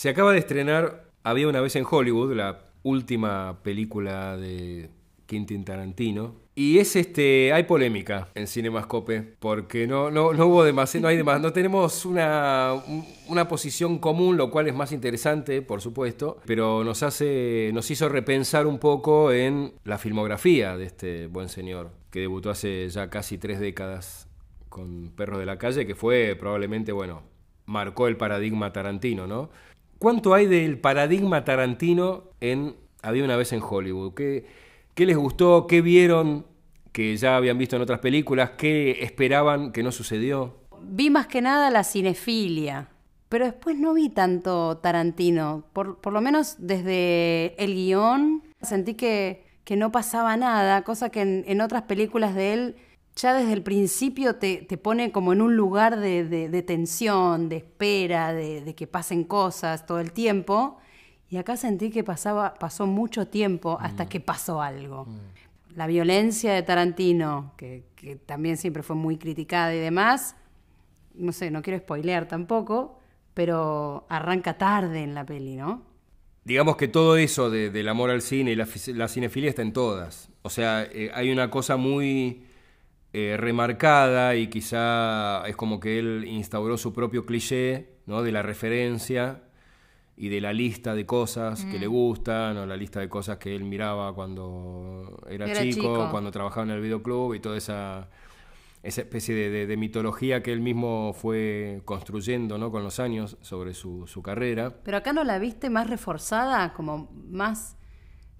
Se acaba de estrenar Había una vez en Hollywood, la última película de Quentin Tarantino. Y es este, hay polémica en Cinemascope, porque no, no, no hubo demasiado, no hay demás, no tenemos una, una posición común, lo cual es más interesante, por supuesto, pero nos hace, nos hizo repensar un poco en la filmografía de este buen señor, que debutó hace ya casi tres décadas con Perros de la Calle, que fue probablemente, bueno, marcó el paradigma tarantino, ¿no? ¿Cuánto hay del paradigma tarantino en Había una vez en Hollywood? ¿Qué, ¿Qué les gustó? ¿Qué vieron que ya habían visto en otras películas? ¿Qué esperaban que no sucedió? Vi más que nada la cinefilia, pero después no vi tanto Tarantino. Por, por lo menos desde el guion sentí que, que no pasaba nada, cosa que en, otras películas de él ya desde el principio te, te pone como en un lugar de, de, de tensión, de espera, de, de que pasen cosas todo el tiempo. Y acá sentí que pasaba, pasó mucho tiempo hasta mm. que pasó algo. Mm. La violencia de Tarantino, que, que, también siempre fue muy criticada y demás, no sé, no quiero spoilear tampoco, pero arranca tarde en la peli, ¿no? Digamos que todo eso de, del amor al cine y la, la, cinefilia está en todas. O sea, eh, hay una cosa muy eh, remarcada y quizá es como que él instauró su propio cliché, ¿no? De la referencia y de la lista de cosas mm. que le mm. gustan, o la lista de cosas que él miraba cuando era, era chico, chico, cuando trabajaba en el videoclub y toda esa, esa especie de, de, de, mitología que él mismo fue construyendo ¿no? con los años sobre su, su, carrera. Pero acá no la viste más reforzada, como más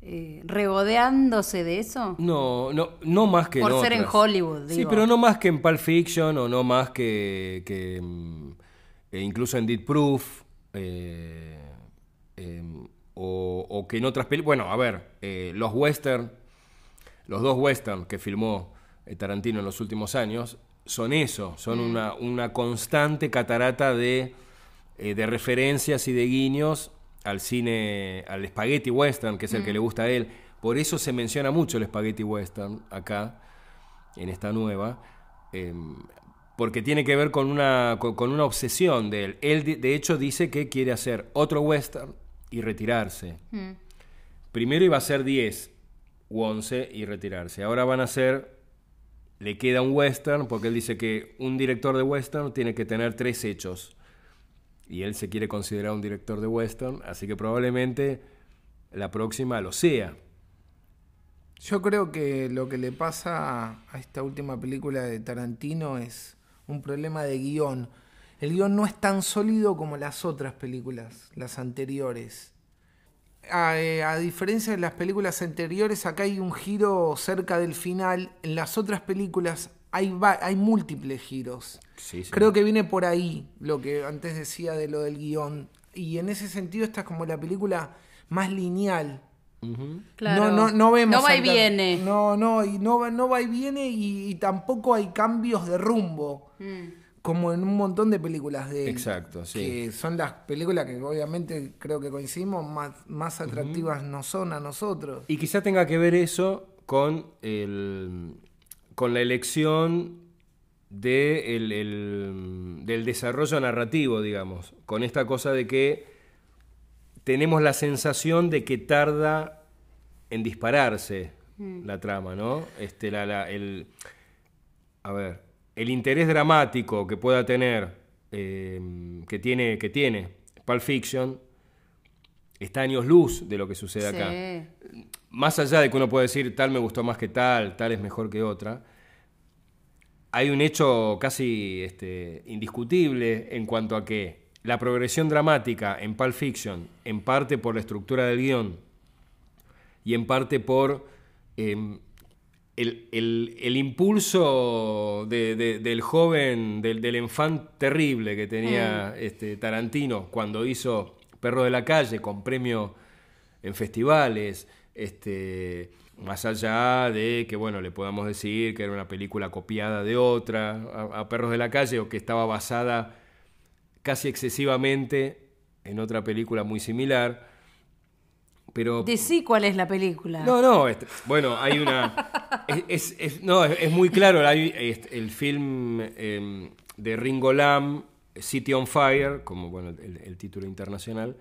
eh, regodeándose de eso. No, no, no más que Por en ser otras. en Hollywood. Digo. Sí, pero no más que en Pulp Fiction o no más que, que eh, incluso en Dead Proof. Eh, eh, o, o, que en otras películas. Bueno, a ver, eh, los western, los dos western que filmó eh, Tarantino en los últimos años, son eso, son mm. una, una, constante catarata de, de, referencias y de guiños al cine, al spaghetti western, que es el mm. que le gusta a él. Por eso se menciona mucho el spaghetti western acá, en esta nueva. Eh, porque tiene que ver con una, con, con una obsesión de él. Él, de, de, hecho, dice que quiere hacer otro western y retirarse. Mm. Primero iba a ser 10 u 11 y retirarse. Ahora van a ser, le queda un western, porque él dice que un director de western tiene que tener tres hechos. Y él se quiere considerar un director de western, así que probablemente la próxima lo sea. Yo creo que lo que le pasa a esta última película de Tarantino es un problema de guion. El guion no es tan sólido como las otras películas, las anteriores. A, eh, a, diferencia de las películas anteriores, acá hay un giro cerca del final. En las otras películas hay, hay múltiples giros. Sí, sí. Creo que viene por ahí lo que antes decía de lo del guion. Y en ese sentido esta es como la película más lineal. Uh -huh. claro. no, no, no, vemos no va y viene. No, no, y no, no va y viene y, y tampoco hay cambios de rumbo. Mm. Como en un montón de películas de él. Exacto, sí. Que son las películas que obviamente creo que coincidimos, más, más atractivas uh -huh. no son a nosotros. Y quizá tenga que ver eso con, el, con la elección de el, el, del desarrollo narrativo, digamos. Con esta cosa de que tenemos la sensación de que tarda en dispararse mm. la trama, ¿no? Este, la, la, el, a ver, el interés dramático que pueda tener, eh, que, tiene, que tiene Pulp Fiction, está años luz de lo que sucede sí. acá. Más allá de que uno puede decir tal me gustó más que tal, tal es mejor que otra, hay un hecho casi este, indiscutible en cuanto a que la progresión dramática en Pulp Fiction, en parte por la estructura del guion y en parte por eh, el, el, el, impulso de, de, del joven, del, del enfant terrible que tenía mm. este, Tarantino cuando hizo Perro de la Calle con premio en festivales, este, más allá de que, bueno, le podamos decir que era una película copiada de otra, a, a Perros de la Calle, o que estaba basada casi excesivamente en otra película muy similar. Pero, Decí cuál es la película. No, no, este, bueno, hay una... es, es, es, no, es, muy claro, hay este, el film eh, de Ringo Lam City on Fire, como bueno, el, el título internacional,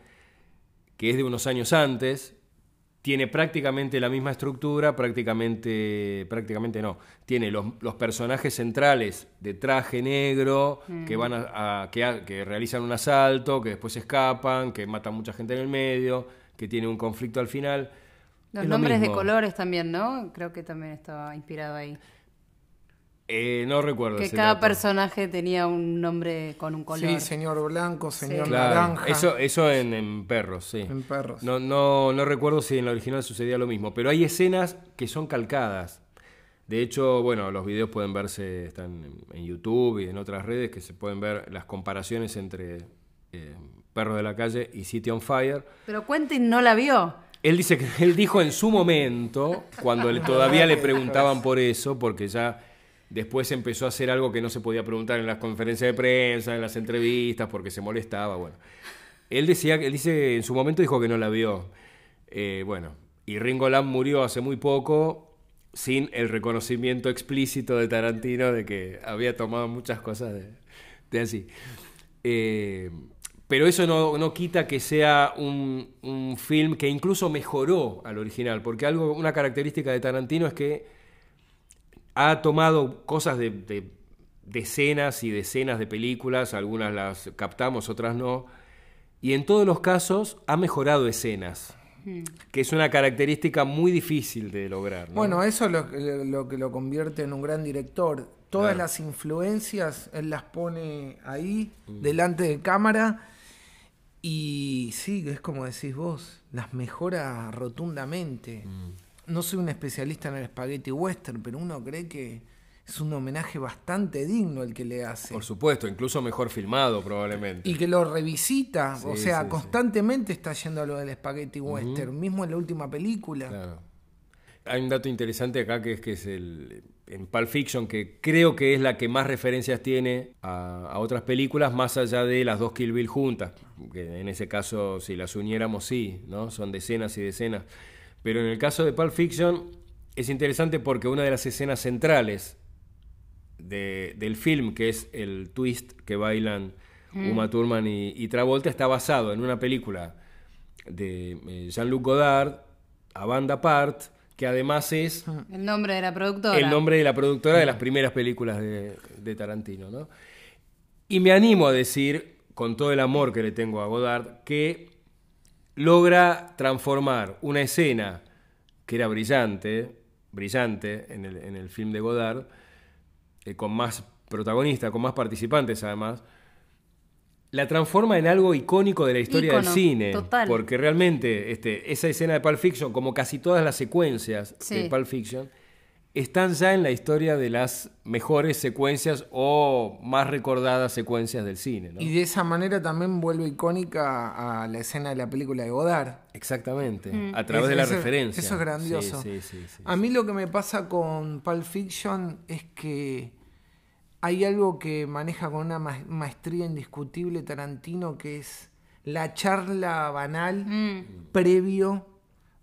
que es de unos años antes, tiene prácticamente la misma estructura, prácticamente, prácticamente no. Tiene los, los personajes centrales de traje negro que van a, a- que, realizan un asalto, que después escapan, que matan mucha gente en el medio, que tiene un conflicto al final. Los Es lo nombres de colores también, ¿no? Creo que también estaba inspirado ahí. Eh, no recuerdo. Que ese cada dato. personaje tenía un nombre con un color. Sí, señor blanco, señor Claro, naranja. Eso, eso en, en perros, sí. En perros. No, no, no recuerdo si en la original sucedía lo mismo, pero hay escenas que son calcadas. De hecho, bueno, los videos pueden verse, están en, en YouTube y en otras redes, que se pueden ver las comparaciones entre eh, Perros de la Calle y City on Fire. Pero Quentin no la vio. Él dice que él dijo en su momento, cuando le- todavía le preguntaban por eso, porque ya después empezó a hacer algo que no se podía preguntar en las conferencias de prensa, en las entrevistas, porque se molestaba, bueno. Él decía, él dice, en su momento dijo que no la vio. Eh, bueno, y Ringo murió hace muy poco sin el reconocimiento explícito de Tarantino de que había tomado muchas cosas de, de así. Eh, pero eso no, no quita que sea un, un film que incluso mejoró al original, porque algo, una característica de Tarantino es que ha tomado cosas de, de decenas y decenas de películas, algunas las captamos, otras no, y en todos los casos ha mejorado escenas, que es una característica muy difícil de lograr. ¿no? Bueno, eso es lo, que- lo que lo convierte en un gran director. Todas las influencias él las pone ahí, Mm. delante de cámara. Y sí, es como decís vos, las mejora rotundamente. Mm. No soy un especialista en el spaghetti western, pero uno cree que es un homenaje bastante digno el que le hace. Por supuesto, incluso mejor filmado probablemente. Y que lo revisita, o sea, sí, sí. constantemente está yendo a lo del spaghetti western, mismo en la última película. Claro. Hay un dato interesante acá que es que es el en Pulp Fiction, que creo que es la que más referencias tiene a, a otras películas, más allá de las dos Kill Bill juntas. Que en ese caso, si las uniéramos, sí, ¿no? Son decenas y decenas. Pero en el caso de Pulp Fiction, es interesante porque una de las escenas centrales de- del film, que es el twist que bailan Uma Thurman y, y Travolta, está basado en una película de eh, Jean-Luc Godard, A Banda Apart, que además es El nombre de la productora. el nombre de la productora de las primeras películas de, de Tarantino. ¿no? Y me animo a decir, con todo el amor que le tengo a Godard, que logra transformar una escena que era brillante, brillante en el, en el film de Godard, eh, con más protagonistas, con más participantes además, la transforma en algo icónico de la historia del cine. total. Porque realmente este, esa escena de Pulp Fiction, como casi todas las secuencias Sí. de Pulp Fiction, están ya en la historia de las mejores secuencias o más recordadas secuencias del cine. ¿no? Y de esa manera también vuelve icónica a la escena de la película de Godard. Exactamente, Mm. a través de la Eso- referencia. Eso es grandioso. Sí, sí, sí, sí. A mí lo que me pasa con Pulp Fiction es que hay algo que maneja con una ma- maestría indiscutible Tarantino, que es la charla banal Mm. previo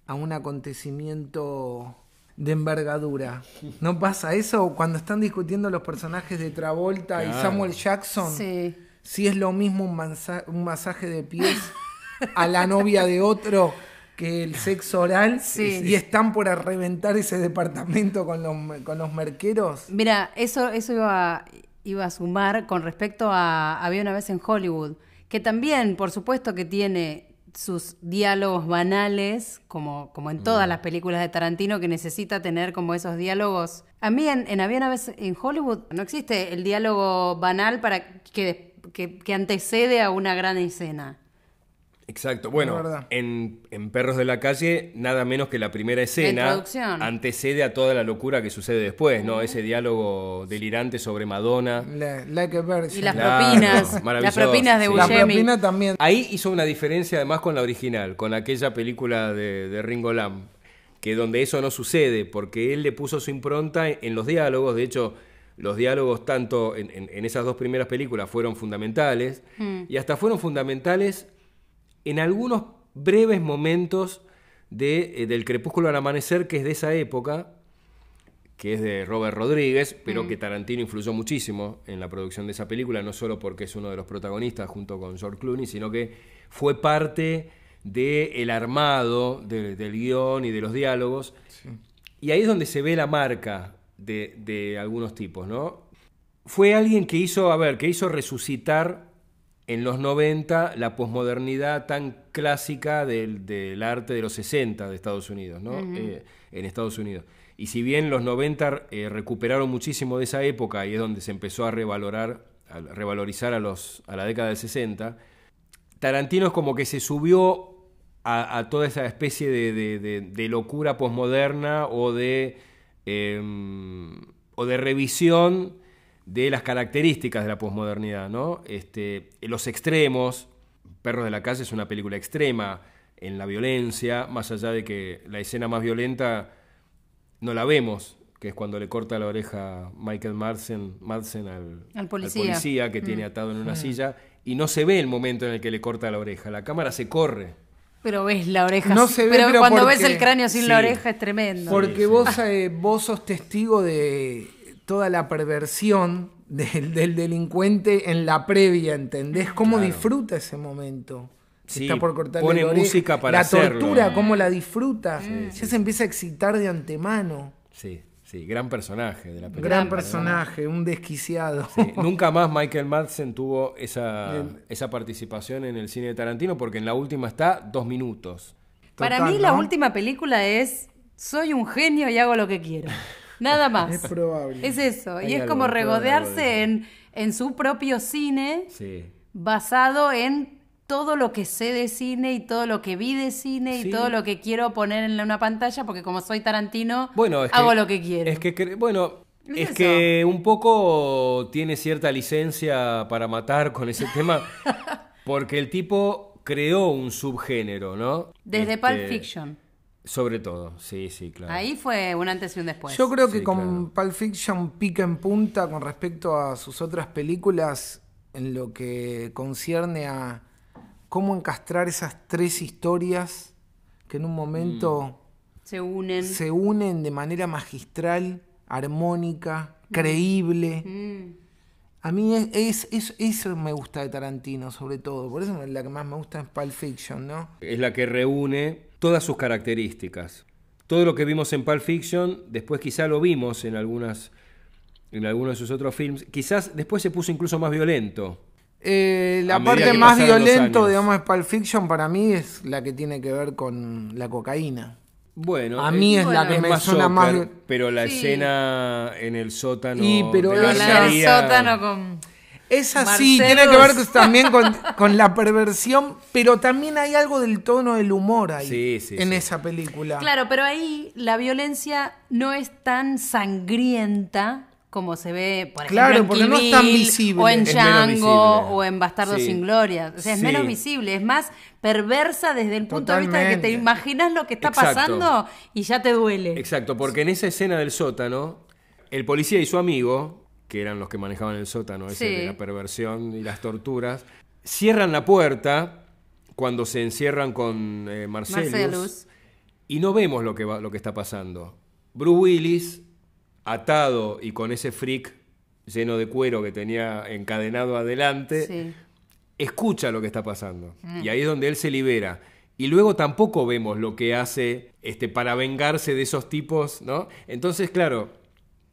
a un acontecimiento de envergadura. ¿No pasa eso cuando están discutiendo los personajes de Travolta y. Samuel Jackson? Sí. Si es lo mismo un, mansa- un masaje de pies a la novia de otro que el sexo oral Sí. y están por reventar ese departamento con los, con los merqueros. Mira, eso, eso iba, iba a sumar con respecto a Había una vez en Hollywood, que también, por supuesto, que tiene sus diálogos banales, como, como en todas las películas de Tarantino, que necesita tener como esos diálogos. A mí en, en Había una vez en Hollywood no existe el diálogo banal para que, que, que antecede a una gran escena. Exacto. Bueno, en, en Perros de la Calle, nada menos que la primera escena antecede a toda la locura que sucede después, ¿no? Ese diálogo delirante sobre Madonna. La- like a. Y las Claro, propinas, las propinas de sí. La Buscemi. propina también. Ahí hizo una diferencia además con la original, con aquella película de, de Ringo Lam, que donde eso no sucede, porque él le puso su impronta en, en los diálogos, de hecho, los diálogos tanto en, en- en esas dos primeras películas fueron fundamentales, y hasta fueron fundamentales en algunos breves momentos de, eh, del crepúsculo al amanecer, que es de esa época, que es de Robert Rodríguez, pero que Tarantino influyó muchísimo en la producción de esa película, no solo porque es uno de los protagonistas junto con George Clooney, sino que fue parte del armado de- del guion y de los diálogos. Y ahí es donde se ve la marca de, de algunos tipos, ¿no? Fue alguien que hizo, a ver, que hizo resucitar en los 90 la posmodernidad tan clásica del, del arte de los 60 de Estados Unidos, ¿no? Eh, en Estados Unidos. Y si bien los 90 eh, recuperaron muchísimo de esa época y es donde se empezó a revalorar, a revalorizar a, los, a la década del 60, Tarantino es como que se subió a, a toda esa especie de, de- de- de locura posmoderna o de, em, o de revisión de las características de la posmodernidad, ¿no? Este, los extremos, Perros de la Calle es una película extrema en la violencia, más allá de que la escena más violenta no la vemos, que es cuando le corta la oreja Michael Madsen, Madsen al, Al policía. que tiene atado en una silla, y no se ve el momento en el que le corta la oreja, la cámara se corre. Pero ves la oreja. No se ve, pero, pero cuando porque- ves el cráneo sin la oreja es tremendo. Porque sí. vos, eh, vos sos testigo de toda la perversión del, del delincuente en la previa, ¿entendés? Cómo Claro. disfruta ese momento. Sí, Está por cortarle pone música para La hacerlo. tortura, cómo la disfruta. Ya se empieza a excitar de antemano. Sí, sí, gran personaje de la película. Gran personaje, un desquiciado. Sí, nunca más Michael Madsen tuvo esa, esa participación en el cine de Tarantino porque en la última está dos minutos. Para mí la última película es Soy un genio y hago lo que quiero. Nada más. Es probable. Es eso. Hay y es algo, como regodearse en, en su propio cine Sí. basado en todo lo que sé de cine y todo lo que vi de cine Sí. y todo lo que quiero poner en una pantalla porque como soy Tarantino Bueno, es hago que, lo que quiero. Es que, bueno, Es que un poco tiene cierta licencia para matar con ese tema porque el tipo creó un subgénero, ¿no? Desde Este, Pulp Fiction. Sobre todo, sí, sí, claro. Ahí fue un antes y un después. Yo creo que Sí, con Pulp Fiction pica en punta con respecto a sus otras películas en lo que concierne a cómo encastrar esas tres historias que en un momento Se unen. se unen de manera magistral, armónica, creíble. Mm. A mí es, es- es- eso me gusta de Tarantino, sobre todo. Por eso la que más me gusta es Pulp Fiction, ¿no? Es la que reúne todas sus características. Todo lo que vimos en Pulp Fiction, después quizá lo vimos en algunas en algunos de sus otros films. Quizás después se puso incluso más violento. Eh, la parte más años. digamos, de Pulp Fiction para mí es la que tiene que ver con la cocaína. Bueno, A mí eh, es la bueno. que es me más suena más... sócar, pero la Sí. escena en el sótano Y, pero de la ella- la del sótano con... Es así, Marcelos. tiene que ver con- también con, con la perversión, pero también hay algo del tono del humor ahí, Sí, sí, en sí. esa película. Claro, pero ahí la violencia no es tan sangrienta como se ve, por ejemplo, Claro, en porque Kill no es tan visible. o en Django o en Bastardo Sí. sin Gloria. O sea, es Sí. menos visible, es más perversa desde el punto de vista de que te imaginas lo que está Exacto. pasando y ya te duele. Exacto, porque en esa escena del sótano, el policía y su amigo, que eran los que manejaban el sótano, ese Sí. de la perversión y las torturas, cierran la puerta cuando se encierran con eh, Marcellus, Marcellus. y no vemos lo que, va, lo que está pasando. Bruce Willis, atado y con ese freak lleno de cuero que tenía encadenado adelante, Sí. escucha lo que está pasando. Y ahí es donde él se libera. Y luego tampoco vemos lo que hace este, para vengarse de esos tipos, ¿no? Entonces, claro,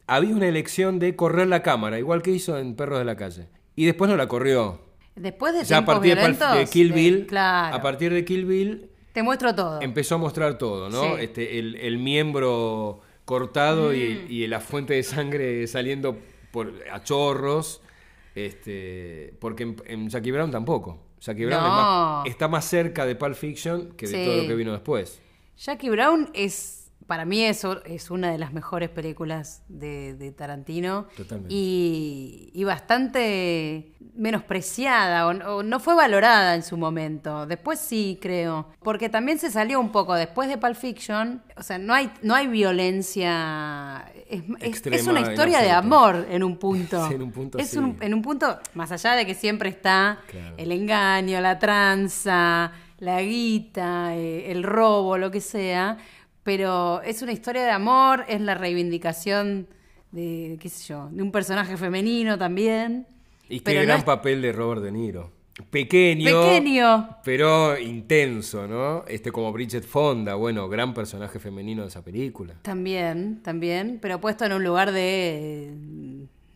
había una elección de correr la cámara, igual que hizo en Perros de la Calle. Y después no la corrió. Después de Ya a partir de, violentos, de Kill Bill, claro, a partir de Kill Bill, te muestro todo. empezó a mostrar todo, ¿no? Sí. Este, el, el miembro cortado Mm. y, y la fuente de sangre saliendo por, a chorros. Este, porque en, en Jackie Brown tampoco. Jackie Brown es No. más- está más cerca de Pulp Fiction que de Sí. todo lo que vino después. Jackie Brown es, para mí, es, es una de las mejores películas de, de Tarantino. Totalmente. Y, y bastante menospreciada o, o no fue valorada en su momento. Después sí, creo. Porque también se salió un poco después de Pulp Fiction. O sea, no hay, no hay violencia. Es, es- Extrema es una historia de amor en un punto. Sí, en un punto es sí. un- en un punto, más allá de que siempre está Claro. el engaño, la tranza, la guita, eh, el robo, lo que sea, pero es una historia de amor, es la reivindicación de, qué sé yo, de un personaje femenino también. Y qué no gran es- papel de Robert De Niro. Pequeño, Pequeño. pero intenso, ¿no? Este como Bridget Fonda, bueno, gran personaje femenino de esa película. También, también, pero puesto en un lugar de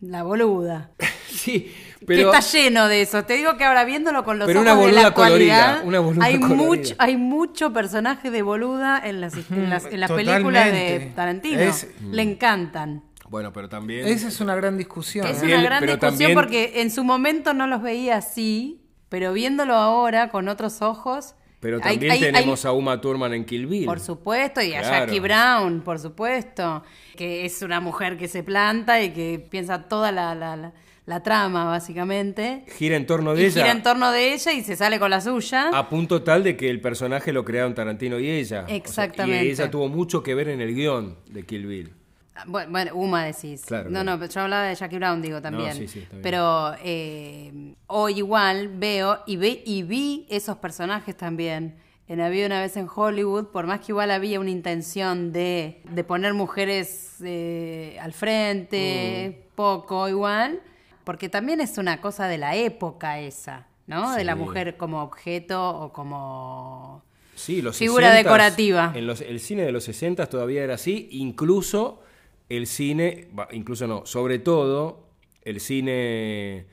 la boluda. Sí, que está lleno de eso. Te digo que ahora viéndolo con los Pero ojos una de la colorida, una boluda hay colorida. mucho, hay mucho personaje de boluda en las, en las, en las películas de. Tarantino. Es- Le encantan. bueno, pero también Esa es una gran discusión. Es ¿eh? Una gran pero discusión también- porque en su momento no los veía así, pero viéndolo ahora con otros ojos. pero también hay- hay- tenemos a Uma Thurman en Kill Bill. Por supuesto, y a Claro. Jackie Brown, por supuesto, que es una mujer que se planta y que piensa toda la, la- la- la trama, básicamente. Gira en torno de Y ella gira en torno de ella y se sale con la suya. a punto tal de que el personaje lo crearon Tarantino y ella. O sea, Exactamente. y ella tuvo mucho que ver en el guion de Kill Bill. Ah, Bueno, bueno, Uma decís. Claro, no, claro. no, yo hablaba de Jackie Brown, digo también. sí, sí, bien. Pero eh, hoy igual veo y, ve, y vi esos personajes también. En Había una vez en Hollywood, por más que igual había una intención de, de poner mujeres eh, al frente, Mm. poco igual, porque también es una cosa de la época esa, ¿no? De la mujer como objeto o como... Sí, los Figura 60s, decorativa. En los, el cine de los 60 todavía era así, incluso el cine, incluso no, sobre todo el cine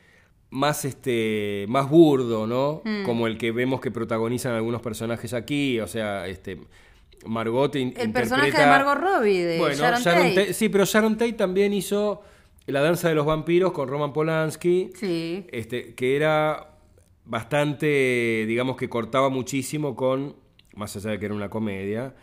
más este más burdo, ¿no? Mm. Como el que vemos que protagonizan algunos personajes aquí, o sea, este Margot in- El interpreta- personaje de Margot Robbie, de bueno, Sharon Tate. Sí, pero Sharon Tate también hizo La danza de los vampiros con Roman Polanski Sí. este, que era bastante, digamos que cortaba muchísimo con, más allá de que era una comedia,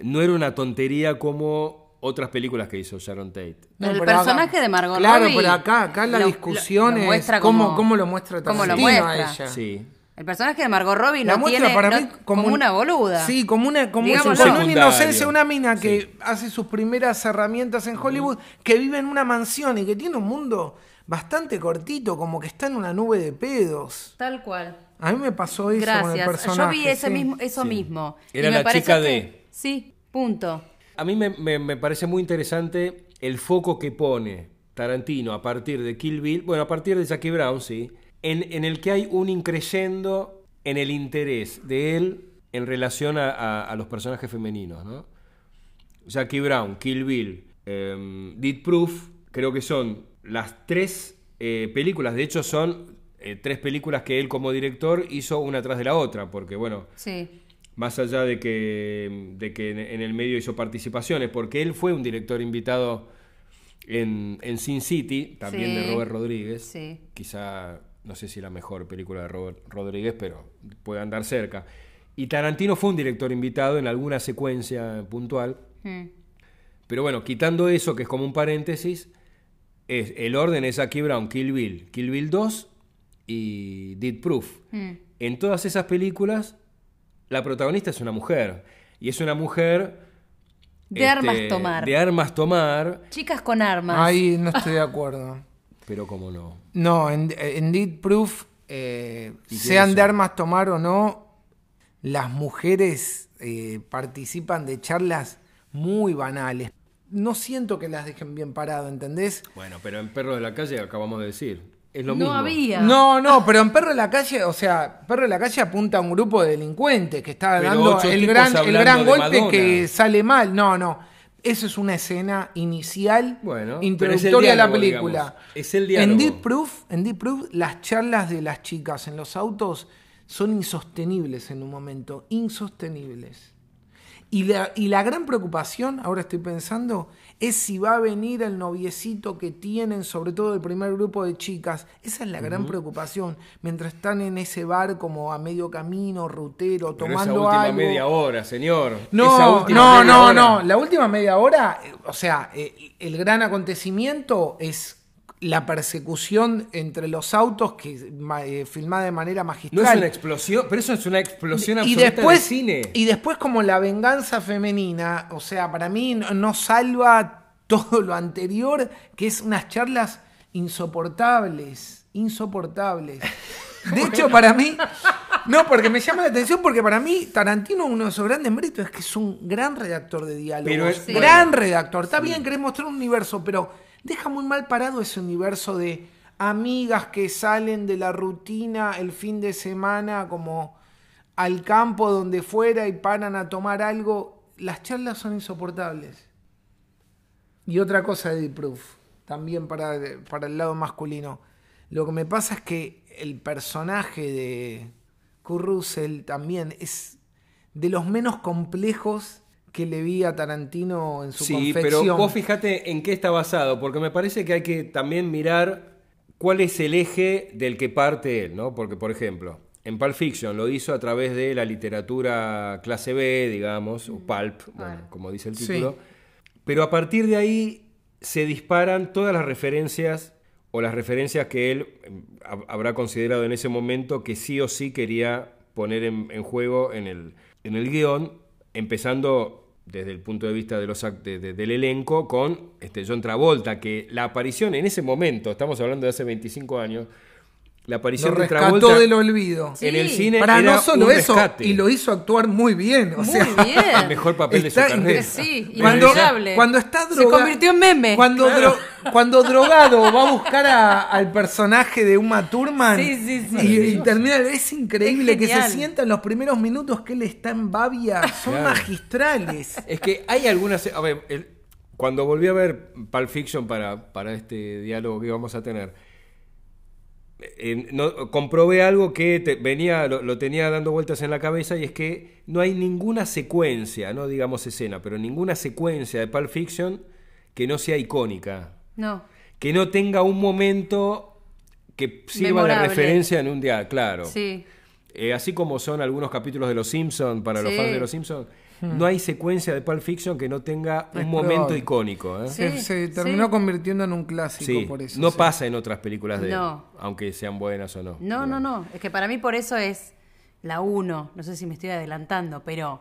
no era una tontería como otras películas que hizo Sharon Tate. Pero el acá- personaje de Margot Claro, Robbie pero acá, acá la lo- discusión lo- lo es cómo, como- cómo lo muestra cómo lo Tarantino a muestra. ella. Sí. El personaje de Margot Robbie La no muestra tiene para no- mí como, un- una boluda. Sí, como una, como con una inocencia, una mina que Sí. hace sus primeras herramientas en Hollywood, que vive en una mansión y que tiene un mundo bastante cortito, como que está en una nube de pedos. Tal cual. A mí me pasó eso con el Gracias. personaje. Yo vi ese sí. mismo, eso Sí. mismo. Era Y me la parece chica que- de- Sí, punto. A mí me, me- me parece muy interesante el foco que pone Tarantino a partir de Kill Bill, bueno, a partir de Jackie Brown, sí, en, en el que hay un increyendo en el interés de él en relación a, a- a los personajes femeninos, ¿no? Jackie Brown, Kill Bill, eh, Deed Proof, creo que son las tres eh, películas, de hecho son eh, tres películas que él como director hizo una tras de la otra, porque bueno, Sí. más allá de que, de que en, en el medio hizo participaciones, porque él fue un director invitado en, en Sin City, también Sí. de Robert Rodríguez. Sí. Quizá, no sé si la mejor película de Robert Rodríguez, pero puede andar cerca. Y Tarantino fue un director invitado en alguna secuencia puntual. Mm. Pero bueno, quitando eso, que es como un paréntesis, es, el orden es Jackie Brown, Kill Bill, Kill Bill 2 y Deed Proof. Mm. En todas esas películas, la protagonista es una mujer. Y es una mujer... De este, armas tomar. De armas tomar, Chicas con armas. Ahí no estoy de acuerdo. Pero como no. No, en, en Deed Proof, eh, ¿Y sean de armas tomar o no, las mujeres eh, participan de charlas muy banales. No siento que las dejen bien parado, ¿entendés? Bueno, pero en Perro de la Calle acabamos de decir. Es lo no mismo. había. No, no, pero en Perro de la Calle, o sea, Perro de la Calle apunta a un grupo de delincuentes que está Pero dando el gran, el gran golpe Madonna. que sale mal. No, no. Eso es una escena inicial, Bueno, introductoria a la película. digamos. Es el diálogo. En Deep Proof, en Deep Proof, las charlas de las chicas en los autos son insostenibles en un momento, insostenibles. Y la, y la gran preocupación, ahora estoy pensando, es si va a venir el noviecito que tienen, sobre todo el primer grupo de chicas. Esa es la gran preocupación. Mientras están en ese bar como a medio camino, rutero, Pero tomando esa última algo. media hora, señor. No, no, no, hora. no. La última media hora, eh, o sea, eh, el gran acontecimiento es la persecución entre los autos que eh, filmada de manera No magistral. es una explosión, pero eso es una explosión y absoluta después, de cine. y después como la venganza femenina, o sea, para mí no, no salva todo lo anterior, que es unas charlas insoportables, insoportables. De hecho, para mí, No, porque me llama la atención porque para mí Tarantino uno de sus grandes méritos es que es un gran redactor de diálogos. Pero es-. Gran redactor. Está bien, querés mostrar un universo, pero deja muy mal parado ese universo de amigas que salen de la rutina el fin de semana como al campo donde fuera y paran a tomar algo. Las charlas son insoportables. Y otra cosa de Proof, también para, para el lado masculino. Lo que me pasa es que el personaje de Kurt Russell también es de los menos complejos que le vi a Tarantino en su Sí, confección. pero vos fíjate en qué está basado, porque me parece que hay que también mirar cuál es el eje del que parte él, ¿no? Porque, por ejemplo, en Pulp Fiction lo hizo a través de la literatura clase B, digamos, o pulp, bueno, como dice el Sí. título. Pero a partir de ahí se disparan todas las referencias o las referencias que él eh, hab- habrá considerado en ese momento que sí o sí quería poner en, en juego en el, en el guion, empezando desde el punto de vista de los de- del elenco con este, John Travolta, que la aparición en ese momento, estamos hablando de hace 25 años, la Lo aparición de rescató Travolta del olvido. en Sí. el cine Para era no solo un eso, rescate. y lo hizo actuar muy bien. O Muy sea, bien. el mejor papel de su Está carrera. Sí, Cuando, cuando está Se drogado. convirtió en meme. Cuando, dro- cuando drogado va a buscar a- al personaje de Uma Thurman. Sí, sí, sí. Y, y termina. Es increíble Es que se genial. sienta en los primeros minutos que él está en Babia. Son Claro. magistrales. Es que hay algunas. A ver, el- cuando volví a ver Pulp Fiction para, para este diálogo que íbamos a tener, eh, no- comprobé algo que te- venía, lo, lo tenía dando vueltas en la cabeza y es que no hay ninguna secuencia, no digamos escena, pero ninguna secuencia de Pulp Fiction que no sea icónica. No. Que no tenga un momento que sirva Memorable. de referencia en un día, claro. Sí. Eh, así como son algunos capítulos de Los Simpsons para los fans de Los Simpsons, no hay secuencia de Pulp Fiction que no tenga un momento probable. icónico. ¿eh? Se, Sí, se terminó sí. convirtiendo en un clásico Sí, por eso. no sí. pasa en otras películas de él, No. aunque sean buenas o no. No, no, no. Es que para mí por eso es la 1. No sé si me estoy adelantando, pero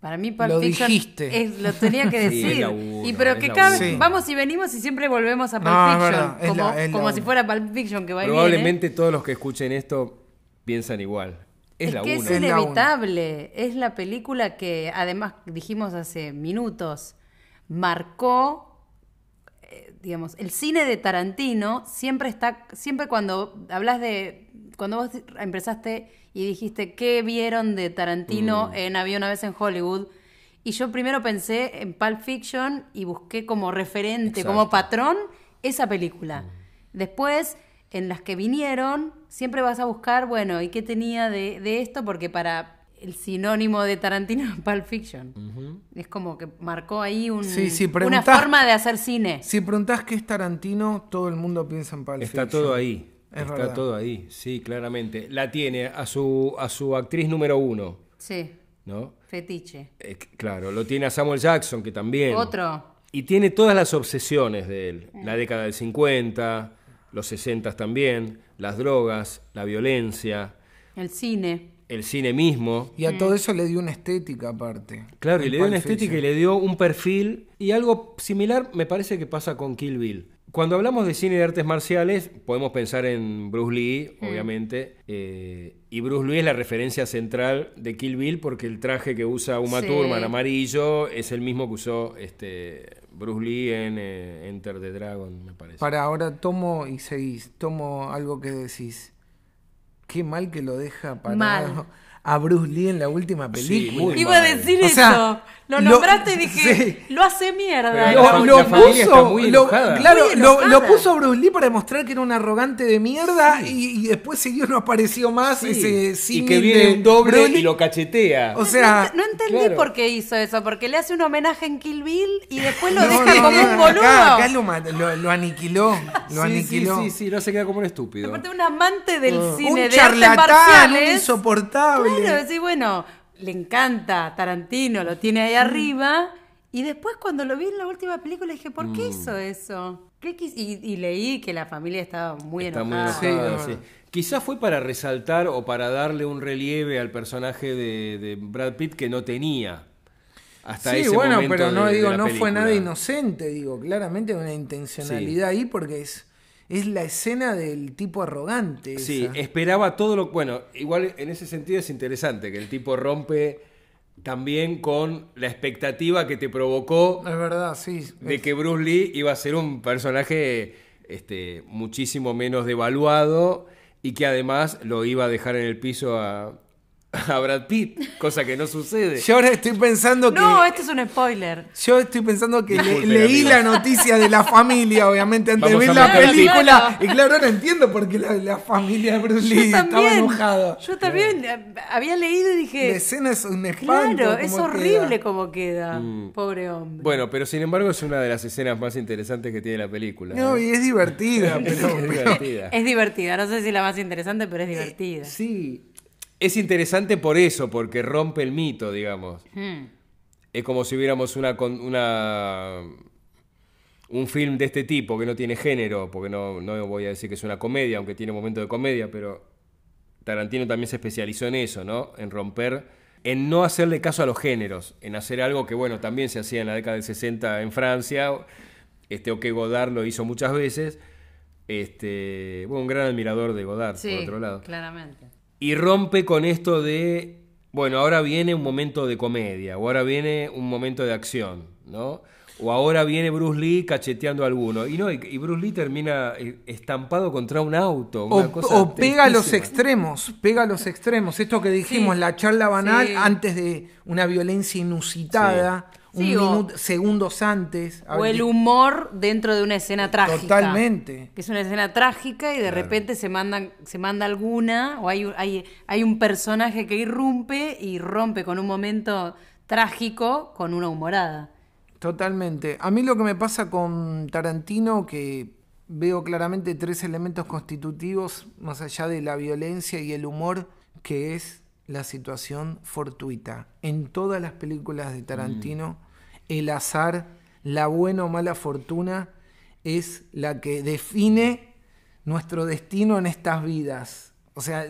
para mí Pulp Lo Fiction dijiste. es- lo tenía que Sí, decir. es la uno, y pero es que cada vez Sí. vamos y venimos y siempre volvemos a Pulp No, es Fiction. verdad, es como la- es la como si fuera Pulp Fiction que va viene. Probablemente todos los que escuchen esto piensan igual. Es, Es la que una. es uno. inevitable. Es la película que, además, dijimos hace minutos, marcó, eh, digamos, el cine de Tarantino siempre está, siempre cuando hablas de, cuando vos empezaste y dijiste qué vieron de Tarantino Mm. en Había una vez en Hollywood, y yo primero pensé en Pulp Fiction y busqué como referente, Exacto. como patrón, esa película. Después, en las que vinieron, siempre vas a buscar, bueno, ¿y qué tenía de, de esto? Porque para el sinónimo de Tarantino es Pulp Fiction. Es como que marcó ahí un- Sí, sí, una forma de hacer cine. Si preguntás qué es Tarantino, todo el mundo piensa en Pulp Está Fiction. todo ahí. Es Está verdad. todo ahí, sí, claramente. La tiene a su, a su actriz número uno, Sí, ¿no? fetiche. Eh, claro, lo tiene a Samuel Jackson, que también. Otro. Y tiene todas las obsesiones de él. La década del 50, los 60 también, las drogas, la violencia, El cine. el cine mismo. Y a todo eso le dio una estética aparte. Claro, y le dio una estética y le dio un perfil. Y algo similar me parece que pasa con Kill Bill. Cuando hablamos de cine de artes marciales, podemos pensar en Bruce Lee, obviamente. eh, y Bruce Lee es la referencia central de Kill Bill porque el traje que usa Uma Sí. Thurman amarillo es el mismo que usó este, Bruce Lee en eh, Enter the Dragon, me parece. Para ahora tomo y seguís, tomo algo que decís. Qué mal que lo deja parado Mal. a Bruce Lee en la última película. muy Iba a decir O eso. sea, lo lo- nombraste y dije, sí. lo hace mierda. Lo- puso, muy lo- claro, Muy lo, puso Bruce Lee para demostrar que era un arrogante de mierda y, y después siguió no apareció más Sí, ese y que viene de un doble y lo cachetea. O sea, no, entendí claro. por qué hizo eso, porque le hace un homenaje en Kill Bill y después lo no, deja no, como no, un boludo. Acá, acá lo, ma- lo- lo aniquiló, lo sí, aniquiló. sí, sí, sí, no se queda como un estúpido. Aparte un amante del un cine de artes charlatán, un insoportable. Claro, sí, bueno, le encanta Tarantino, lo tiene ahí arriba. Y después cuando lo vi en la última película dije, ¿por Mm. qué hizo eso? ¿Qué quis-? y, y leí que la familia estaba muy Está muy enojada. sí. verdad. Quizás fue para resaltar o para darle un relieve al personaje de, de Brad Pitt que no tenía. Hasta sí, ese bueno, momento pero no de- digo, no fue nada inocente, digo, claramente una intencionalidad ahí porque es es la escena del tipo arrogante. Sí, esa. esperaba todo lo... Bueno, igual en ese sentido es interesante que el tipo rompe también con la expectativa que te provocó Es verdad, sí. de que Bruce Lee iba a ser un personaje este, muchísimo menos devaluado y que además lo iba a dejar en el piso a, a Brad Pitt, cosa que no sucede. Yo ahora estoy pensando que. No, este es un spoiler. Yo estoy pensando que le- leí amigo. la noticia de la familia, obviamente, antes de ver la película. Y claro, ahora entiendo por qué la, la familia de Bruce Lee estaba enojada. Yo también eh, había leído y La dije. escena es un espanto. Claro, es cómo horrible queda. como queda. Mm. Pobre hombre. Bueno, pero sin embargo es una de las escenas más interesantes que tiene la película. No, ¿eh? y es divertida, pero. Es pero- divertida. Es divertida, no sé si la más interesante, pero es divertida. Sí, es interesante por eso, porque rompe el mito, digamos. Hmm. Es como si hubiéramos una, una un film de este tipo que no tiene género, porque no, no voy a decir que es una comedia, aunque tiene momentos de comedia, pero Tarantino también se especializó en eso, ¿no? En romper, en no hacerle caso a los géneros, en hacer algo que, bueno, también se hacía en la década del 60 en Francia, este, o que Godard lo hizo muchas veces. Este, bueno, un gran admirador de Godard, Sí, por otro lado. claramente. Y rompe con esto de, bueno, ahora viene un momento de comedia, o ahora viene un momento de acción, ¿no? O ahora viene Bruce Lee cacheteando a alguno. Y no, y, Bruce Lee termina eh, estampado contra un auto. O, Una cosa o pega a los extremos, pega a los extremos. Esto que dijimos, Sí. la charla banal Sí. antes de una violencia inusitada, Sí, un minuto, segundos antes. A O el humor dentro de una escena trágica. Totalmente. Que es una escena trágica y de repente se mandan, se manda alguna, o hay, un- hay, hay un personaje que irrumpe y rompe con un momento trágico con una humorada. Totalmente. A mí lo que me pasa con Tarantino, que veo claramente tres elementos constitutivos, más allá de la violencia y el humor, que es la situación fortuita. En todas las películas de Tarantino, el azar, la buena o mala fortuna, es la que define nuestro destino en estas vidas. O sea,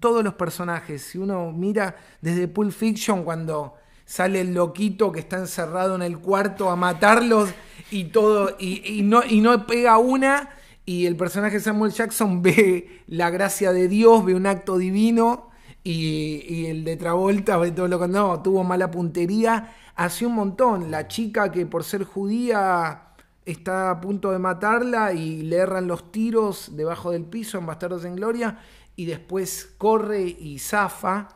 todos los personajes, si uno mira desde Pulp Fiction cuando sale el loquito que está encerrado en el cuarto a matarlos y todo, y, y no, y no pega una, y el personaje Samuel Jackson ve la gracia de Dios, ve un acto divino, y, y el de Travolta todo lo que no, tuvo mala puntería, hace un montón. La chica que por ser judía está a punto de matarla y le erran los tiros debajo del piso en Bastardos en Gloria y después corre y zafa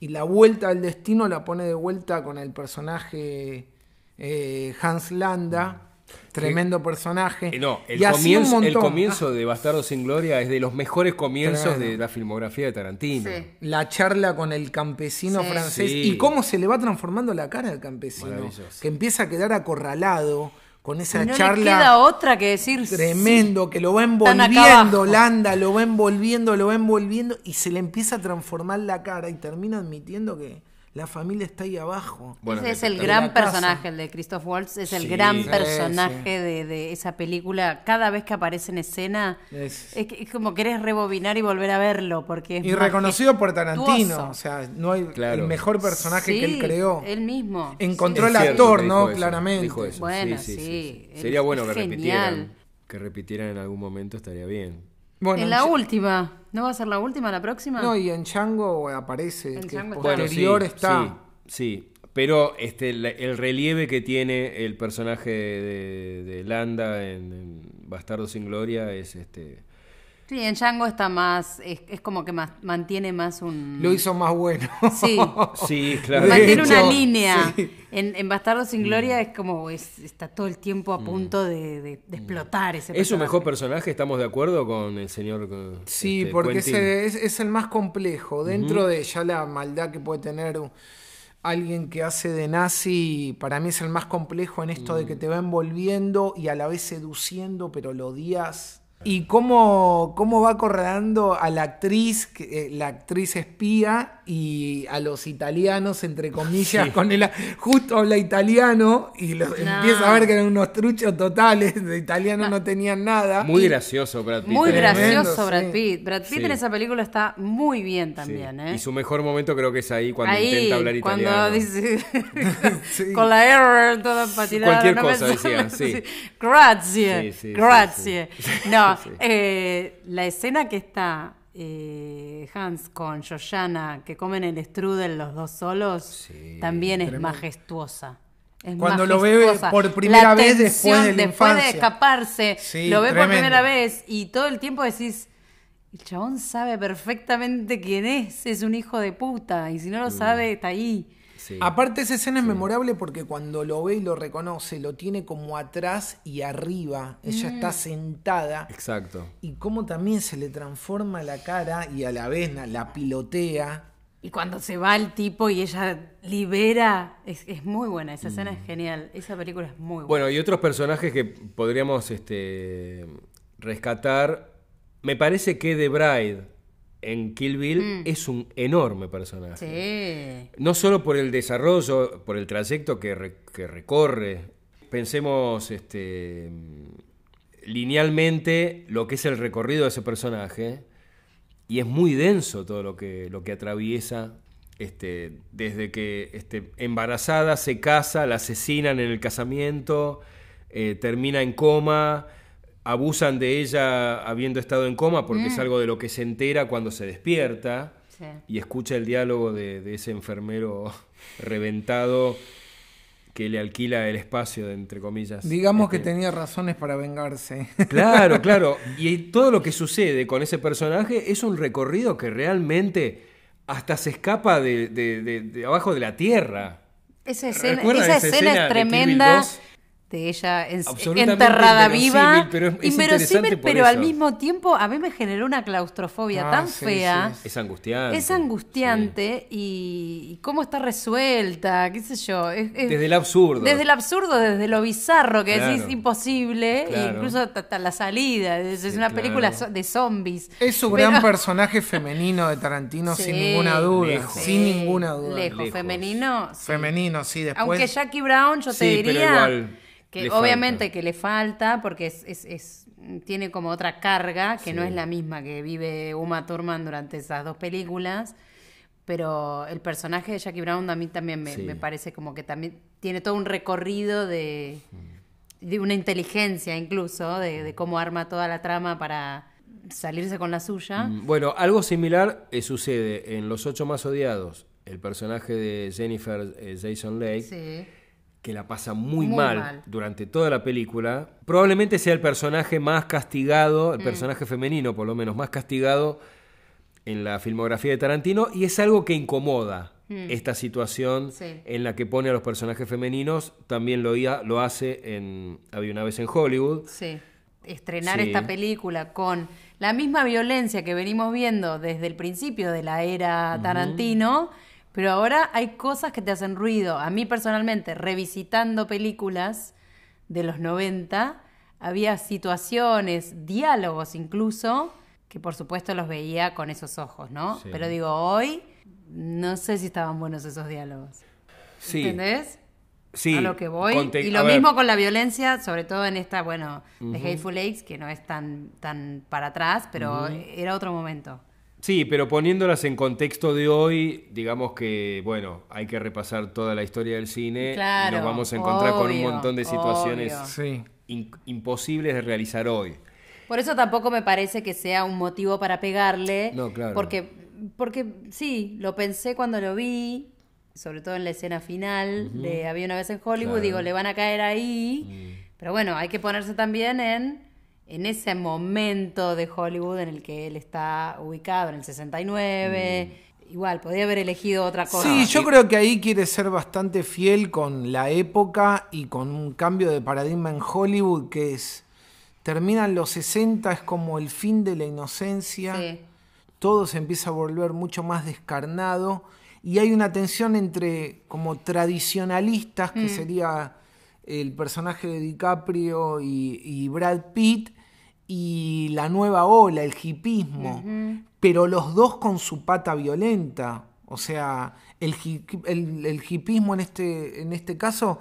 y la vuelta al destino la pone de vuelta con el personaje eh, Hans Landa, tremendo personaje. Eh, no, el Y así un comienzo, el montón. comienzo de Bastardo sin Gloria es de los mejores comienzos Tremendo. de la filmografía de Tarantino. Sí. la charla con el campesino Sí. francés Sí. y cómo se le va transformando la cara al campesino, que empieza a quedar acorralado con esa Y no charla. le queda otra que decir Tremendo, que lo va envolviendo. Landa, lo va envolviendo, lo va envolviendo y se le empieza a transformar la cara y termina admitiendo que la familia está ahí abajo. Bueno, Ese es el gran casa. personaje, el de Christoph Waltz, es el Sí. gran Sí, personaje sí. De, de esa película. Cada vez que aparece en escena, Es- es, que- es como querés rebobinar y volver a verlo, porque es Y reconocido por Tarantino, o sea, no hay Claro. el mejor personaje que él creó. Él mismo. Encontró el actor, ¿no? eso, Claramente. Bueno, sí, Sería bueno que genial. repitieran, que repitieran en algún momento, estaría bien. Bueno, en la última. ¿No va a ser la última, la próxima? No, y en Django aparece, En que Django está. Bueno, sí, está. Sí, sí. Pero este, el relieve que tiene el personaje de, de Landa en, en Bastardo sin Gloria es este. Sí, en Django está más, es, es como que más, mantiene más un... Lo hizo más bueno. Sí, Sí, claro. Mantiene una línea. sí. En, en Bastardo sin Gloria es como, es- está todo el tiempo a punto de, de- de explotar ese ¿Es su mejor personaje? ¿Estamos de acuerdo con el señor? Sí, este, porque es, es el más complejo. Dentro de ya la maldad que puede tener alguien que hace de nazi, para mí es el más complejo en esto Mm. de que te va envolviendo y a la vez seduciendo, pero lo odias. Y cómo, cómo va acorralando a la actriz, que, eh, la actriz espía, y a los italianos, entre comillas, con él justo habla italiano, y los, empieza a ver que eran unos truchos totales, de italiano no tenían nada. Muy Y- gracioso, Brad Pitt. Muy ¿eh? Tremendo, gracioso Brad. Pitt. Brad Pitt Sí. en esa película está muy bien Sí. también, ¿eh? Y su mejor momento creo que es ahí cuando Ahí, intenta hablar cuando italiano. dice Sí. con la R toda patinada. Cualquier no cosa sale, decía, sí. Grazie, Sí, sí, sí, grazie. No, Sí. eh, la escena que está eh, Hans con Joshana, que comen el strudel los dos solos, Sí, también es tremendo. majestuosa. Es Cuando lo ve por primera La vez después de la después de escaparse, Sí, lo ve por primera vez y todo el tiempo decís, el chabón sabe perfectamente quién es, es un hijo de puta, y si no lo sabe, está ahí. Sí. Aparte esa escena es memorable porque cuando lo ve y lo reconoce, lo tiene como atrás y arriba. Ella Mm. está sentada. Exacto. Y cómo también se le transforma la cara y a la vez la- la pilotea. Y cuando se va el tipo y ella libera, es, es muy buena, esa escena Mm. es genial, esa película es muy buena. Bueno, y otros personajes que podríamos este, rescatar. Me parece que The Bride en Kill Bill es un enorme personaje. Sí. No solo por el desarrollo, por el trayecto que, re- que recorre. Pensemos este, linealmente lo que es el recorrido de ese personaje. Y es muy denso todo lo que, lo que atraviesa. Este, desde que este, embarazada se casa, la asesinan en el casamiento, eh, termina en coma, abusan de ella habiendo estado en coma porque es algo de lo que se entera cuando se despierta Sí. y escucha el diálogo de, de ese enfermero reventado que le alquila el espacio, de, entre comillas. Digamos que Este, tenía razones para vengarse. Claro, claro. Y todo lo que sucede con ese personaje es un recorrido que realmente hasta se escapa de, de- de- de abajo de la tierra. Esa escena, ¿Recuerdan esa esa escena escena es de Kill Bill tremenda. 2? De ella en- enterrada viva. pero es- es inverosímil, pero al mismo tiempo a mí me generó una claustrofobia Ah, tan sí, fea. sí, Es angustiante. Es angustiante y, y cómo está resuelta, qué sé yo. es- es- Desde el absurdo. Desde el absurdo, desde lo bizarro, que Claro. decís imposible, Claro. e incluso hasta, la salida. Es, es Sí, una claro. película de zombies. Es su Pero- gran personaje femenino de Tarantino, sin ninguna duda. lejos. Sin ninguna duda. Lejos, Lejos. femenino. sí. Femenino, sí, después. Aunque Jackie Brown, yo te pero diría igual que le obviamente falta. que le falta, porque es, es- es- tiene como otra carga, que no es la misma que vive Uma Thurman durante esas dos películas. Pero el personaje de Jackie Brown a mí también me, Sí. me parece como que también tiene todo un recorrido de, de una inteligencia incluso, de, de cómo arma toda la trama para salirse con la suya. Mm, Bueno, algo similar eh, sucede en Los Ocho Más Odiados. El personaje de Jennifer eh, Jason Leigh, Sí. Que la pasa muy, Muy mal, mal. durante toda la película. Probablemente sea el personaje más castigado, Mm. el personaje femenino por lo menos más castigado en la filmografía de Tarantino y es algo que incomoda esta situación Mm. Sí. en la que pone a los personajes femeninos. También lo, lo hace en Había una vez en Hollywood. Sí. Estrenar Sí. esta película con la misma violencia que venimos viendo desde el principio de la era Tarantino, pero ahora hay cosas que te hacen ruido. A mí personalmente, revisitando películas de los 90, había situaciones, diálogos incluso, que por supuesto los veía con esos ojos, ¿no? Sí. Pero digo, hoy no sé si estaban buenos esos diálogos. Sí, ¿Entendés? sí. a lo que voy. Conte- y lo ver, mismo con la violencia, sobre todo en esta, bueno, de Hateful Eight, que no es tan, tan para atrás, pero era otro momento. Sí, pero poniéndolas en contexto de hoy, digamos que, bueno, hay que repasar toda la historia del cine Claro, y nos vamos a encontrar con un montón de situaciones obvio. Sí. in- imposibles de realizar hoy. Por eso tampoco me parece que sea un motivo para pegarle. No, claro. Porque, porque sí, lo pensé cuando lo vi, sobre todo en la escena final de Había una vez en Hollywood, Claro. digo, le van a caer ahí. Pero bueno, hay que ponerse también en, en ese momento de Hollywood en el que él está ubicado, en el 69. Igual, podría haber elegido otra cosa. Sí, yo creo que ahí quiere ser bastante fiel con la época y con un cambio de paradigma en Hollywood que es, terminan los 60, es como el fin de la inocencia, Sí. todo se empieza a volver mucho más descarnado y hay una tensión entre como tradicionalistas, que sería el personaje de DiCaprio y, y Brad Pitt, y la nueva ola, el hipismo, pero los dos con su pata violenta. O sea, el, el, el hipismo en este, en este caso,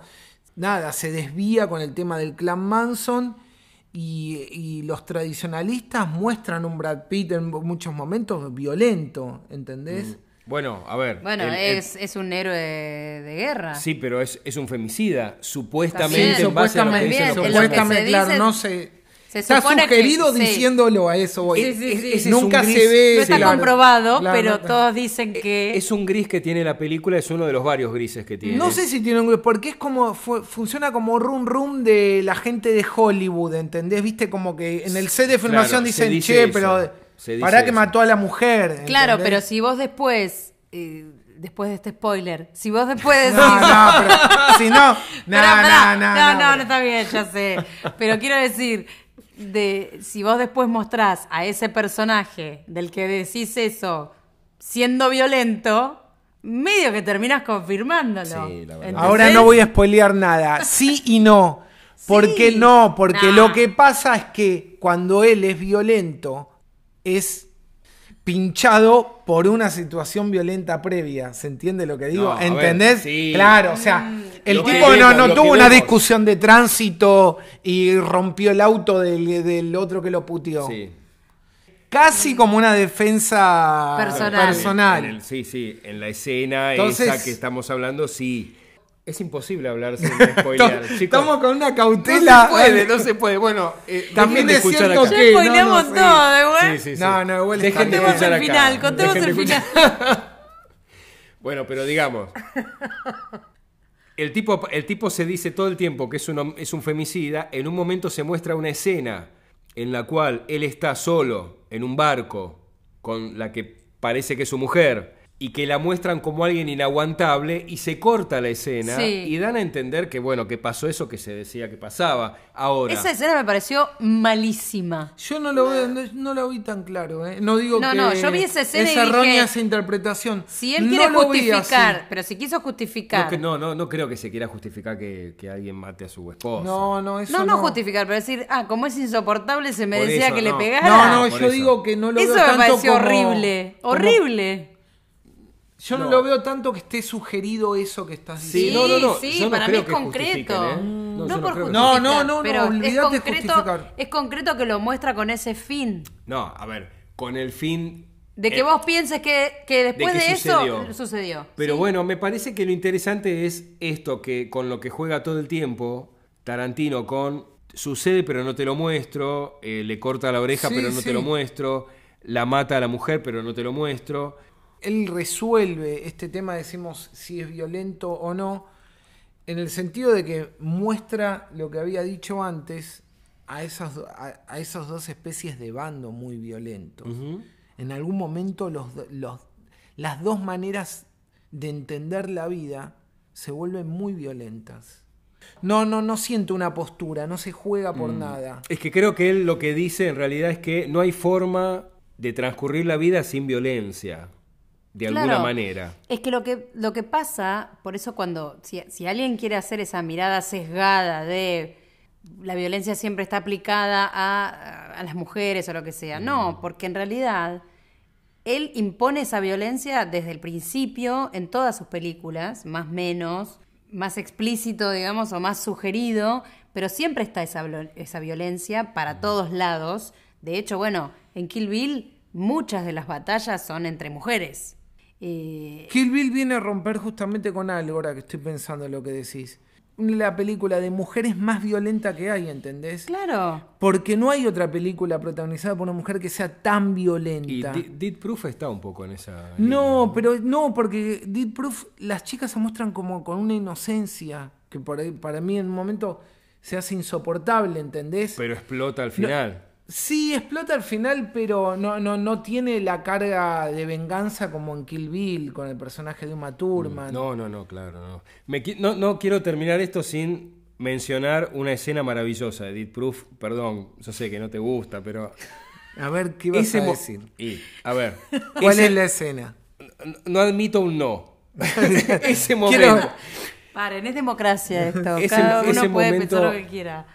nada, se desvía con el tema del clan Manson y, y los tradicionalistas muestran un Brad Pitt en muchos momentos violento, ¿entendés? Bueno, a ver. Bueno, el- el- es, es un héroe de guerra. Sí, pero es, es un femicida. También, Supuestamente, en base a lo que supuestamente, dicen los supuestamente, se claro, dice- no sé. Se Está que- sugerido sí. diciéndolo a eso. Sí, sí, Es- sí. es- Ese es nunca un se ve. No está claro. comprobado, Claro, pero no- todos dicen que... Es un gris que tiene la película, es uno de los varios grises que tiene. No sé si tiene un gris, porque es como fu- funciona como rum rum de la gente de Hollywood, ¿entendés? Viste como que en el set de filmación Claro, dicen, dice che, eso, pero para que mató a la mujer. Claro, pero si vos después, eh, después de este spoiler, si vos después decís... No, no, pero si no, no, no, no, no, no, no, está bien, ya sé. Pero quiero decir, de si vos después mostrás a ese personaje del que decís eso siendo violento, medio que terminas confirmándolo. Sí, la verdad. ¿Entendés? Ahora no voy a spoilear nada. Sí y no. ¿Por qué Sí. no? Porque Nah. lo que pasa es que cuando él es violento, es pinchado por una situación violenta previa. ¿Se entiende lo que digo? No, a ver, ¿Entendés? sí. Claro, o sea, el Lo que tipo no, tuvo una discusión de tránsito y rompió el auto del, del otro que lo puteó. Sí. Casi como una defensa Personal. personal. En el- sí, sí, en la escena Entonces- esa que estamos hablando, sí. Es imposible hablar sin spoilear, chicos. Estamos con una No cautela. se puede, no se puede. Bueno, eh, También es escuchar cierto acá. Ya que- spoileamos no, no, sí. todo, igual. Sí, sí, sí. No, no, igual Dejen de escuchar el acá. final, contemos el final. Bueno, pero digamos. El tipo, el tipo se dice todo el tiempo que es un, es un femicida. En un momento se muestra una escena en la cual él está solo en un barco con la que parece que es su mujer y que la muestran como alguien inaguantable y se corta la escena Sí. y dan a entender que bueno que pasó eso que se decía que pasaba. Ahora, Esa escena me pareció malísima. Yo no lo veo, no, no lo vi tan claro, ¿eh? No digo No, que no, yo vi esa escena es y dije, errónea esa interpretación. Si él quiere justificar, pero si quiso justificar. no, que- no, no, no creo que se quiera justificar que, que alguien mate a su esposa. No, no, eso no, no. no, justificar, pero decir, ah, como es insoportable, se Por merecía eso, que le pegara. No, no, Por yo eso. digo que no lo Eso veo me tanto pareció como- horrible. como- Horrible. Yo no. No. lo veo tanto que esté sugerido eso que estás Sí, diciendo. no, no, no, Sí, yo para mí es concreto. ¿eh? No, No, por No, no, no, no, pero es concreto, es concreto que lo muestra con ese fin. No, a ver, con el fin. De que eh, vos pienses que, que después de eso sucedió. sucedió. Pero Sí. bueno, me parece que lo interesante es esto que con lo que juega todo el tiempo Tarantino con sucede pero no te lo muestro, eh, le corta la oreja Sí, pero no sí. te lo muestro, la mata a la mujer pero no te lo muestro. Él resuelve este tema, decimos, si es violento o no, en el sentido de que muestra lo que había dicho antes a esas, a, a esas dos especies de bando muy violentos. En algún momento los, do- los, las dos maneras de entender la vida se vuelven muy violentas. No, no, no siento una postura, no se juega por nada. Es que creo que él lo que dice en realidad es que no hay forma de transcurrir la vida sin violencia, de alguna manera. Es que lo que, lo que pasa, por eso cuando, si, si alguien quiere hacer esa mirada sesgada de la violencia siempre está aplicada a, a las mujeres o lo que sea, Mm. no, porque en realidad él impone esa violencia desde el principio en todas sus películas, más menos, más explícito, digamos, o más sugerido, pero siempre está esa, esa violencia para todos lados. De hecho, bueno, en Kill Bill muchas de las batallas son entre mujeres. Eh, Kill Bill viene a romper justamente con algo, ahora que estoy pensando en lo que decís. La película de mujeres más violenta que hay, ¿entendés? claro. Porque no hay otra película protagonizada por una mujer que sea tan Y violenta. Deed Deed Proof está un poco en esa. No, pero no, porque Dead Proof, las chicas se muestran como con una inocencia que por ahí- para mí en un momento se hace insoportable, ¿entendés? Pero explota al final. Sí, explota al final, pero no, no, no tiene la carga de venganza como en Kill Bill con el personaje de Uma Thurman. No, no, no, claro, no. Me qui- no. No quiero terminar esto sin mencionar una escena maravillosa de Deed Proof. Perdón, yo sé que no te gusta, pero. A ver, ¿qué vas a decir? Y, a ver. ¿Cuál ese- es la escena? no- No admito un no. ese momento. Quiero- Paren, es democracia esto. Ese- Cada uno puede momento- pensar lo que quiera.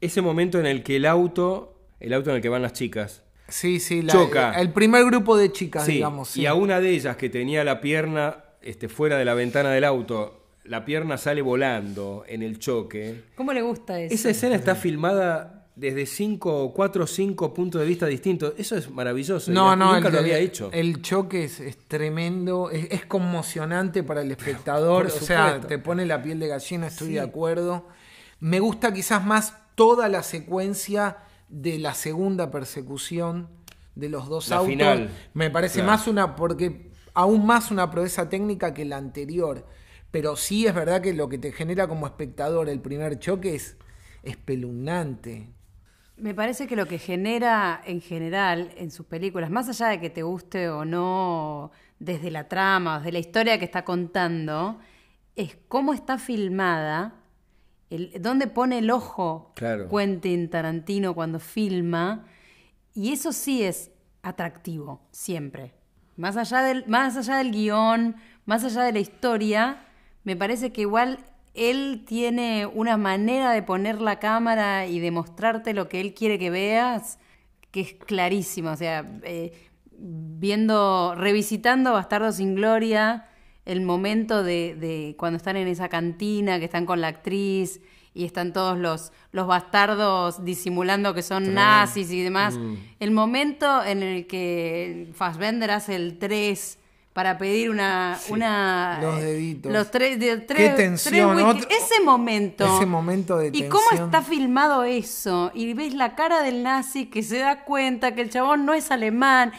Ese momento en el que el auto. El auto en el que van las chicas. Sí, sí, la- Choca. el primer grupo de chicas, Sí, digamos. sí. Y a una de ellas que tenía la pierna este, fuera de la ventana del auto, la pierna sale volando en el choque. ¿Cómo le gusta eso? Esa escena está filmada desde cinco, cuatro o cinco puntos de vista distintos. Eso es maravilloso. No, la- no, nunca el, lo había hecho. El choque es, es tremendo, es, es conmocionante para el espectador, o sea, te pone la piel de gallina, estoy de acuerdo. Me gusta quizás más toda la secuencia de la segunda persecución de los dos La autos. final. Me parece Claro. más una, porque aún más una proeza técnica que la anterior. Pero sí es verdad que lo que te genera como espectador el primer choque es espeluznante. Me parece que lo que genera en general en sus películas, más allá de que te guste o no desde la trama, desde la historia que está contando, es cómo está filmada, el, dónde pone el ojo Claro. Quentin Tarantino cuando filma, y eso sí es atractivo, siempre. Más allá del, más allá del guion, más allá de la historia, me parece que igual él tiene una manera de poner la cámara y de mostrarte lo que él quiere que veas, que es clarísima. O sea, eh, viendo, revisitando Bastardo sin Gloria, el momento de, de cuando están en esa cantina, que están con la actriz y están todos los, los bastardos disimulando que son nazis y demás. El momento en el que Fassbender hace el 3 para pedir una... una Los deditos. Los tres, de- tres, Qué tensión, otro- ese momento. ese momento de Y cómo tensión. está filmado eso. Y ves la cara del nazi que se da cuenta que el chabón no es alemán.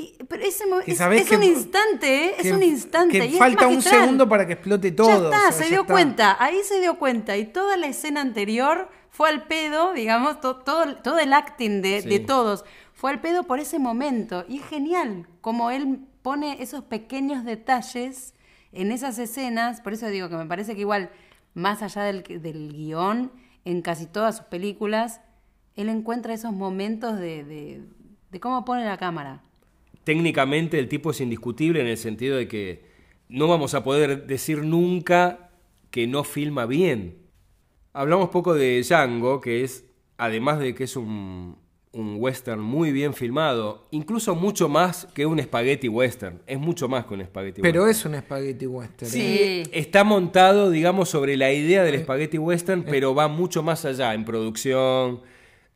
Y- pero ese Que es, sabés es que- un instante, ¿eh? es un instante. que y es falta un segundo para que explote todo. Ya o está, sea, se ya dio está. cuenta. Ahí se dio cuenta. Y toda la escena anterior fue al pedo, digamos, to- todo, todo el acting de, Sí. de todos fue al pedo por ese momento. Y es genial como él pone esos pequeños detalles en esas escenas. Por eso digo que me parece que igual, más allá del, del guion, en casi todas sus películas, él encuentra esos momentos de, de- de cómo pone la cámara. Técnicamente el tipo es indiscutible en el sentido de que no vamos a poder decir nunca que no filma bien. Hablamos poco de Django, que es, además de que es un, un western muy bien filmado, incluso mucho más que un spaghetti western. Es mucho más que un spaghetti Pero western. es un spaghetti western. Sí. ¿eh? Está montado, digamos, sobre la idea del spaghetti western, pero va mucho más allá en producción,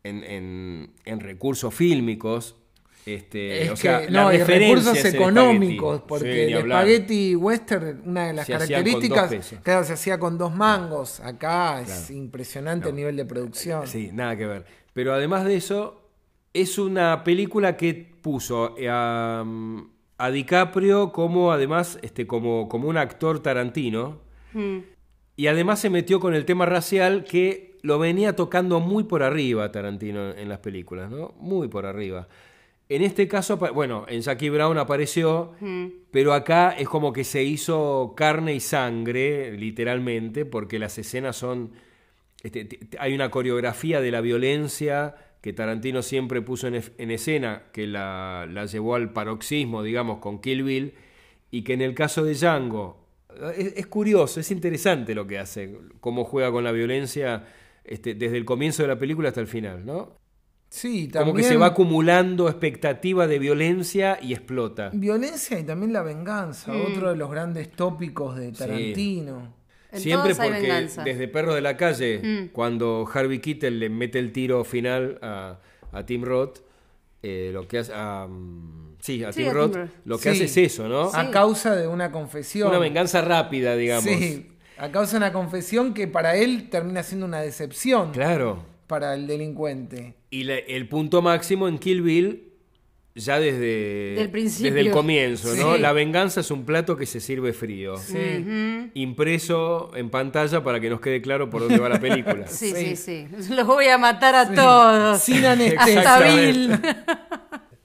en, en- en recursos fílmicos. Este, Es o sea, que, la no, y recursos el económicos, porque Sí, el espagueti western, una de las Se características, claro, se hacía con dos mangos. Acá es impresionante el nivel de producción. Sí, nada que ver. Pero además de eso, es una película que puso a, a DiCaprio como además este, como, como un actor tarantino. Y además se metió con el tema racial que lo venía tocando muy por arriba Tarantino en las películas, ¿no? Muy por arriba. En este caso, bueno, en Jackie Brown apareció, pero acá es como que se hizo carne y sangre, literalmente, porque las escenas son... este, hay una coreografía de la violencia que Tarantino siempre puso en, en escena, que la, la llevó al paroxismo, digamos, con Kill Bill, y que en el caso de Django, es, es curioso, es interesante lo que hace, cómo juega con la violencia este, desde el comienzo de la película hasta el final, ¿no? Sí, Como también que se va acumulando expectativa de violencia y explota. violencia y también la venganza, Mm. otro de los grandes tópicos de Tarantino. Siempre porque venganza. desde Perro de la Calle, cuando Harvey Keitel le mete el tiro final a, a Tim Roth, eh, lo que hace a, mm, sí, a Sí, Tim Roth, Roth. lo que Sí. hace es eso, ¿no? A causa de una confesión. Una venganza rápida, digamos. Sí, a causa de una confesión que para él termina siendo una decepción Claro. Para el delincuente. Y la- el punto máximo en Kill Bill, ya desde, Del principio. desde el comienzo, ¿no? La venganza es un plato que se sirve frío. Sí. Impreso en pantalla para que nos quede claro por dónde va la película. Sí, Sí. sí, sí. Los voy a matar a todos. Sin anestesia. Hasta. Bill.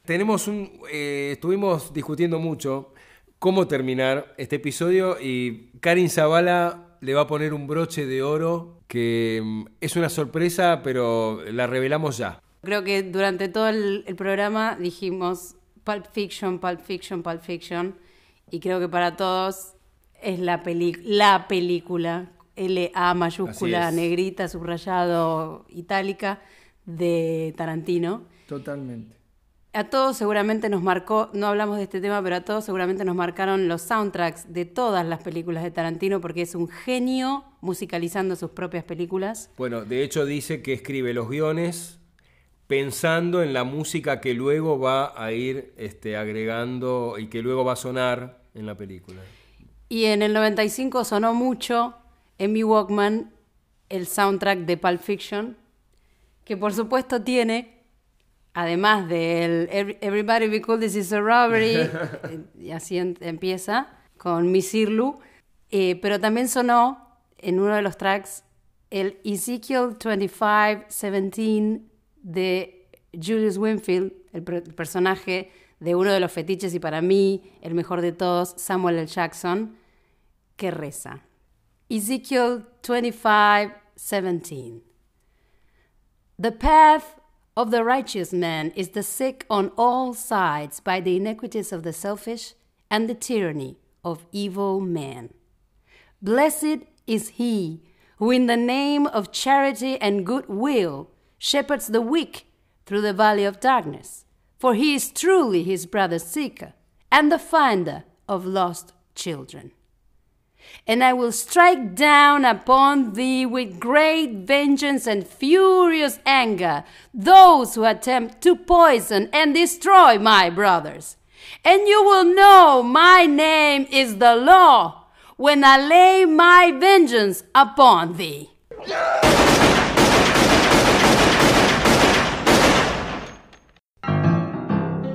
Tenemos un. eh, estuvimos discutiendo mucho cómo terminar este episodio y Karin Zavala le va a poner un broche de oro que mm, es una sorpresa, pero la revelamos ya. Creo que durante todo el, el programa dijimos Pulp Fiction, Pulp Fiction, Pulp Fiction. Y creo que para todos es la, peli la película, L-A mayúscula, negrita, subrayado, itálica, de Tarantino. Totalmente. A todos seguramente nos marcó, no hablamos de este tema, pero a todos seguramente nos marcaron los soundtracks de todas las películas de Tarantino porque es un genio musicalizando sus propias películas. Bueno, de hecho dice que escribe los guiones pensando en la música que luego va a ir este, agregando y que luego va a sonar en la película. Y en el 95 sonó mucho en mi Walkman el soundtrack de Pulp Fiction, que por supuesto tiene además del Every- Everybody Be Cool, This Is a Robbery, eh, y así en- empieza, con Miss Irlu, eh, pero también sonó en uno de los tracks el Ezekiel 25-17 de Julius Winfield, el, el personaje de uno de los fetiches y para mí el mejor de todos, Samuel L. Jackson, que reza. Ezekiel 25:17. The path of the righteous man is the sick on all sides by the iniquities of the selfish and the tyranny of evil men. Blessed is he who, in the name of charity and goodwill, shepherds the weak through the valley of darkness, for he is truly his brother's seeker and the finder of lost children. And I will strike down upon thee with great vengeance and furious anger those who attempt to poison and destroy my brothers. And you will know my name is the law when I lay my vengeance upon thee.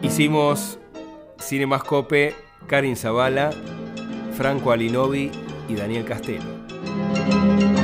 Hicimos Cinemascope, Karin Zavala, Franco Alinovi y Daniel Castelo.